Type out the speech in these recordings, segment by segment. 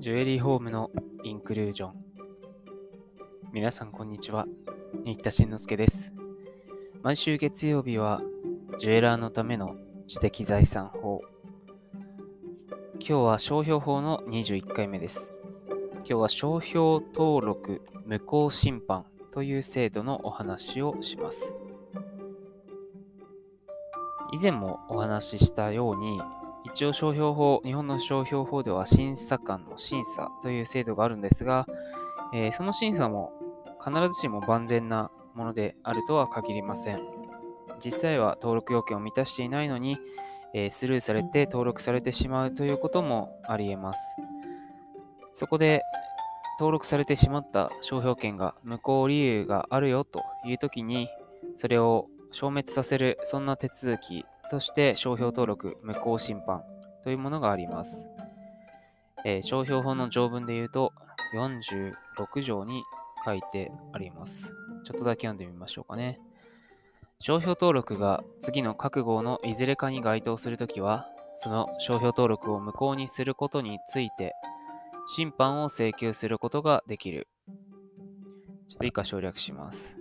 ジュエリーホームのインクルージョン。皆さん、こんにちは。新田慎之介です。毎週月曜日は、ジュエラーのための知的財産法。今日は商標法の21回目です。今日は商標登録無効審判という制度のお話をします。以前もお話ししたように、一応商標法、日本の商標法では審査官の審査という制度があるんですが、えー、その審査も必ずしも万全なものであるとは限りません。実際は登録要件を満たしていないのに、えー、スルーされて登録されてしまうということもあり得ます。そこで登録されてしまった商標権が無効理由があるよという時に、それを消滅させる、そんな手続きとして商標登録無効審判というものがあります。えー、商標法の条文で言うと46条に書いてあります。ちょっとだけ読んでみましょうかね。商標登録が次の各号のいずれかに該当するときは、その商標登録を無効にすることについて、審判を請求することができる。ちょっと以下省略します。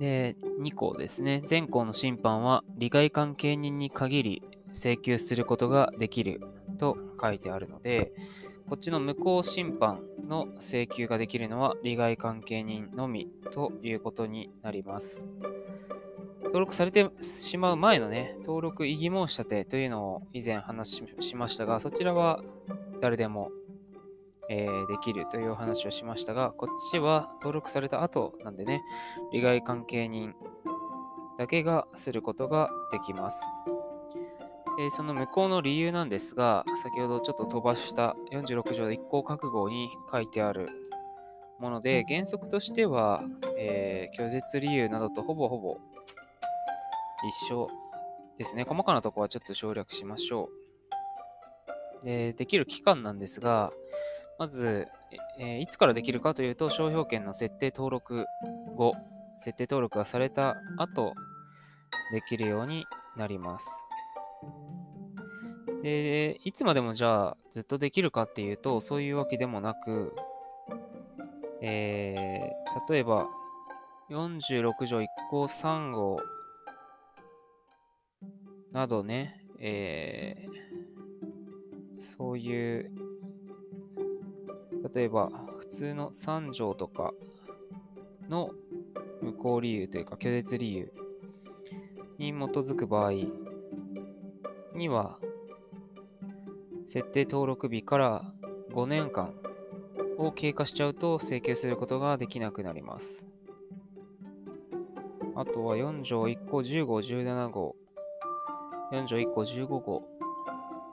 で、2項ですね。前項の審判は利害関係人に限り請求することができると書いてあるので、こっちの無効審判の請求ができるのは利害関係人のみということになります。登録されてしまう前のね、登録異議申し立てというのを以前話しましたが、そちらは誰でもえー、できるというお話をしましたが、こっちは登録された後なんでね、利害関係人だけがすることができます。えー、その無効の理由なんですが、先ほどちょっと飛ばした46条で一項覚悟に書いてあるもので、原則としては、えー、拒絶理由などとほぼほぼ一緒ですね。細かなところはちょっと省略しましょう。でできる期間なんですが、まず、えー、いつからできるかというと、商標権の設定登録後、設定登録がされた後、できるようになります。で、いつまでもじゃあずっとできるかっていうと、そういうわけでもなく、えー、例えば、46条1項3号などね、えー、そういう例えば、普通の3条とかの無効理由というか拒絶理由に基づく場合には、設定登録日から5年間を経過しちゃうと請求することができなくなります。あとは4条1項15、17号、4条1項15号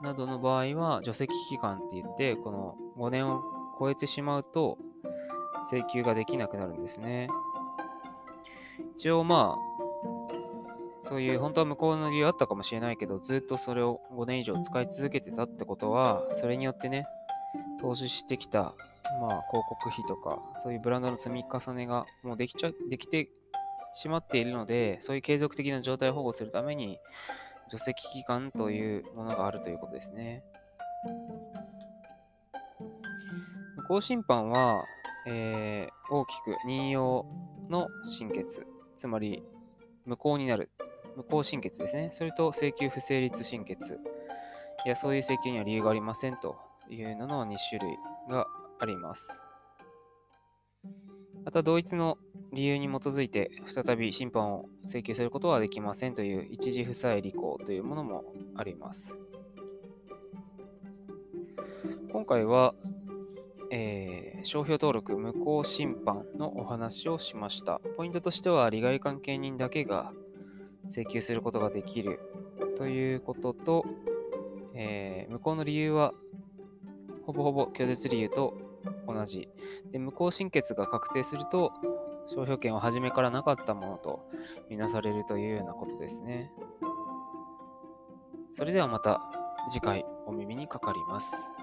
などの場合は除籍期間って言って、この5年を超えてしまうと請求ができなくなるんですね。一応まあ、そういう本当は向こうの理由あったかもしれないけど、ずっとそれを5年以上使い続けてたってことは、それによってね、投資してきた、まあ、広告費とか、そういうブランドの積み重ねがもうできちゃ、できてしまっているので、そういう継続的な状態を保護するために、除籍期間というものがあるということですね。行審判は、えー、大きく任用の審決、つまり無効になる、無効審決ですね。それと請求不成立審決。いや、そういう請求には理由がありませんというのの2種類があります。また同一の理由に基づいて再び審判を請求することはできませんという一時不再履行というものもあります。今回はえー、商標登録無効審判のお話をしました。ポイントとしては、利害関係人だけが請求することができるということと、えー、無効の理由は、ほぼほぼ拒絶理由と同じ。で無効審決が確定すると、商標権は初めからなかったものとみなされるというようなことですね。それではまた次回お耳にかかります。